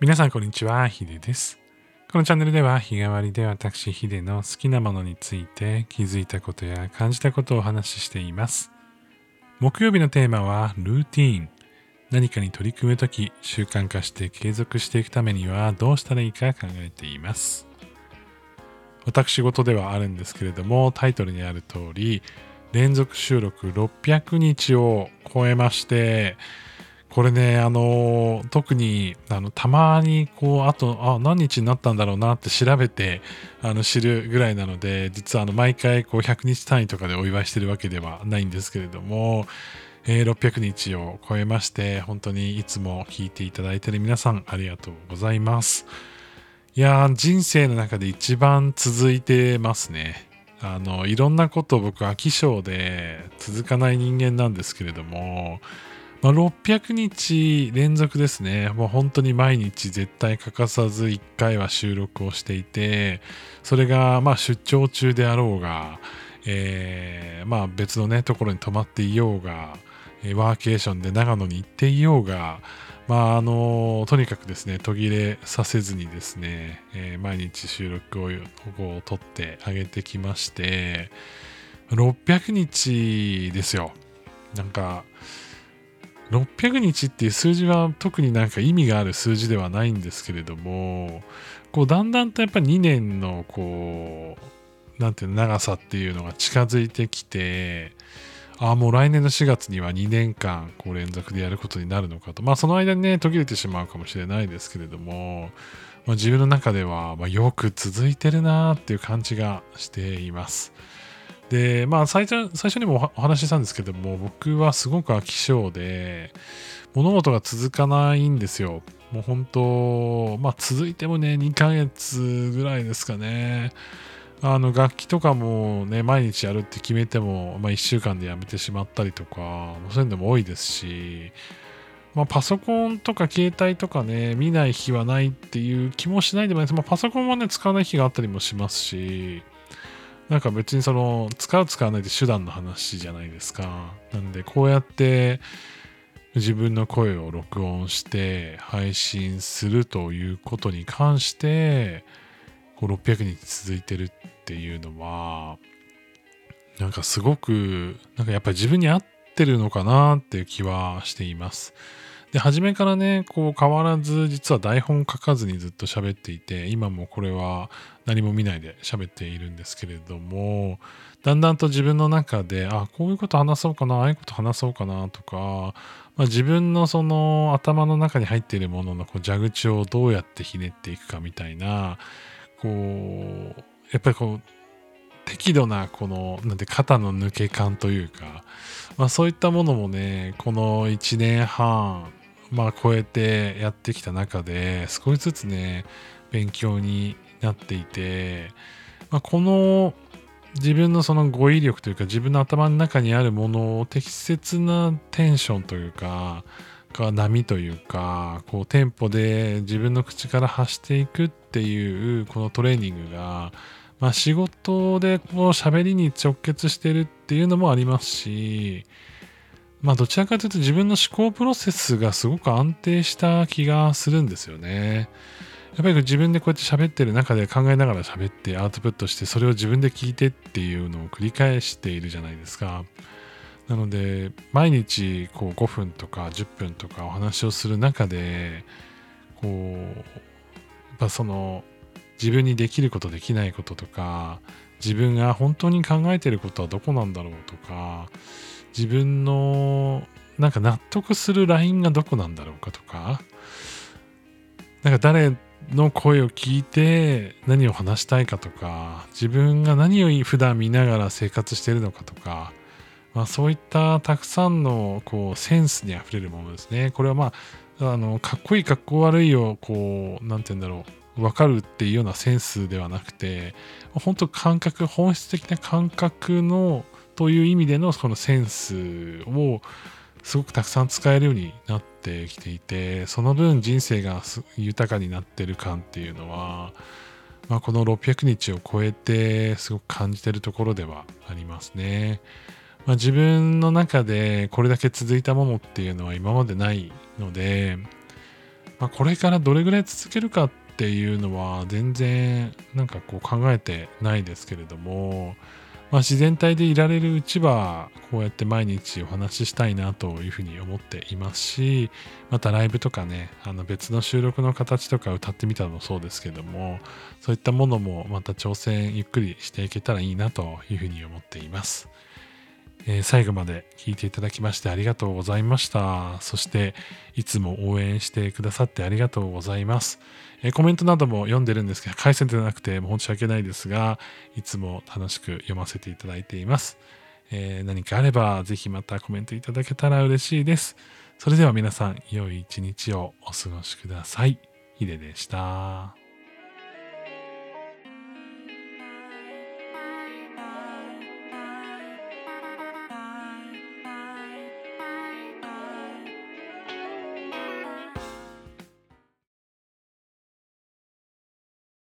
皆さんこんにちは、ヒデです。このチャンネルでは日替わりで私ヒデの好きなものについて気づいたことや感じたことをお話ししています。木曜日のテーマはルーティーン。何かに取り組むとき習慣化して継続していくためにはどうしたらいいか考えています。私事ではあるんですけれどもタイトルにある通り連続収録600日を超えましてこれね、あの、特に、あの、たまに、こう、あと、あ、何日になったんだろうなって調べて、あの、知るぐらいなので、実は、あの、毎回、こう、100日単位とかでお祝いしてるわけではないんですけれども、えー600日を超えまして、本当にいつも聞いていただいてる皆さん、ありがとうございます。いやー、人生の中で一番続いてますね。あの、いろんなことを僕、飽き性で続かない人間なんですけれども、まあ、600日連続ですね。もう本当に毎日絶対欠かさず1回は収録をしていて、それがまあ出張中であろうが、えーまあ別のね、ところに泊まっていようが、ワーケーションで長野に行っていようが、まああのとにかくですね、途切れさせずにですね、えー毎日収録をこう撮ってあげてきまして、600日ですよ。なんか、600日っていう数字は特になんか意味がある数字ではないんですけれども、こうだんだんとやっぱり2年のこう、なんていうの長さっていうのが近づいてきて、ああ、もう来年の4月には2年間こう連続でやることになるのかと。まあその間にね、途切れてしまうかもしれないですけれども、まあ、自分の中ではまよく続いてるなーっていう感じがしています。で、まあ最初、最初にもお話ししたんですけども、僕はすごく飽き性で、物事が続かないんですよ。もう本当、まあ続いてもね、2ヶ月ぐらいですかね。あの楽器とかもね、毎日やるって決めても、まあ1週間でやめてしまったりとか、そういうのも多いですし、まあパソコンとか携帯とかね、見ない日はないっていう気もしないでもないです。まあパソコンはね、使わない日があったりもしますし、なんか別にその使う使わないって手段の話じゃないですか。なんでこうやって自分の声を録音して配信するということに関してこう600日続いてるっていうのはなんかすごくなんかやっぱり自分に合ってるのかなっていう気はしています。で、初めからね、こう変わらず、実は台本書かずにずっと喋っていて、今もこれは何も見ないで喋っているんですけれども、だんだんと自分の中で、あ、こういうこと話そうかな、ああいうこと話そうかなとか、まあ、自分のその頭の中に入っているもののこう蛇口をどうやってひねっていくかみたいな、こう、やっぱりこう、適度なこの、なんて肩の抜け感というか、まあそういったものもね、この1年半、まあ超えてやってきた中で少しずつね勉強になっていて、まあ、この自分のその語彙力というか自分の頭の中にあるものを適切なテンションというかか波というかこうテンポで自分の口から発していくっていうこのトレーニングが、まあ、仕事でこう喋りに直結してるっていうのもありますしまあどちらかというと自分の思考プロセスがすごく安定した気がするんですよね。やっぱり自分でこうやって喋ってる中で考えながら喋ってアウトプットしてそれを自分で聞いてっていうのを繰り返しているじゃないですか。なので毎日こう5分とか10分とかお話をする中でこうやっぱその自分にできることできないこととか自分が本当に考えてることはどこなんだろうとか自分のなんか納得するラインがどこなんだろうかとかなんか誰の声を聞いて何を話したいかとか自分が何を普段見ながら生活しているのかとか、まあ、そういったたくさんのこうセンスにあふれるものですね。これはまああのかっこいいかっこ悪いをこうなんて言うんだろう分かるっていうようなセンスではなくて本当感覚本質的な感覚のという意味でのそのセンスをすごくたくさん使えるようになってきていてその分人生が豊かになってる感っていうのは、まあ、この600日を超えてすごく感じてるところではありますね。まあ、自分の中でこれだけ続いたものっていうのは今までないので、まあ、これからどれぐらい続けるかっていうのは全然なんかこう考えてないですけれども、まあ、自然体でいられるうちはこうやって毎日お話ししたいなというふうに思っていますしまたライブとかねあの別の収録の形とか歌ってみたのもそうですけどもそういったものもまた挑戦ゆっくりしていけたらいいなというふうに思っています。えー、最後まで聞いていただきましてありがとうございました。そして、いつも応援してくださってありがとうございます。えー、コメントなども読んでるんですけど、回線でなくて申し訳ないですが、いつも楽しく読ませていただいています。えー、何かあれば、ぜひまたコメントいただけたら嬉しいです。それでは皆さん、良い一日をお過ごしください。ヒデでした。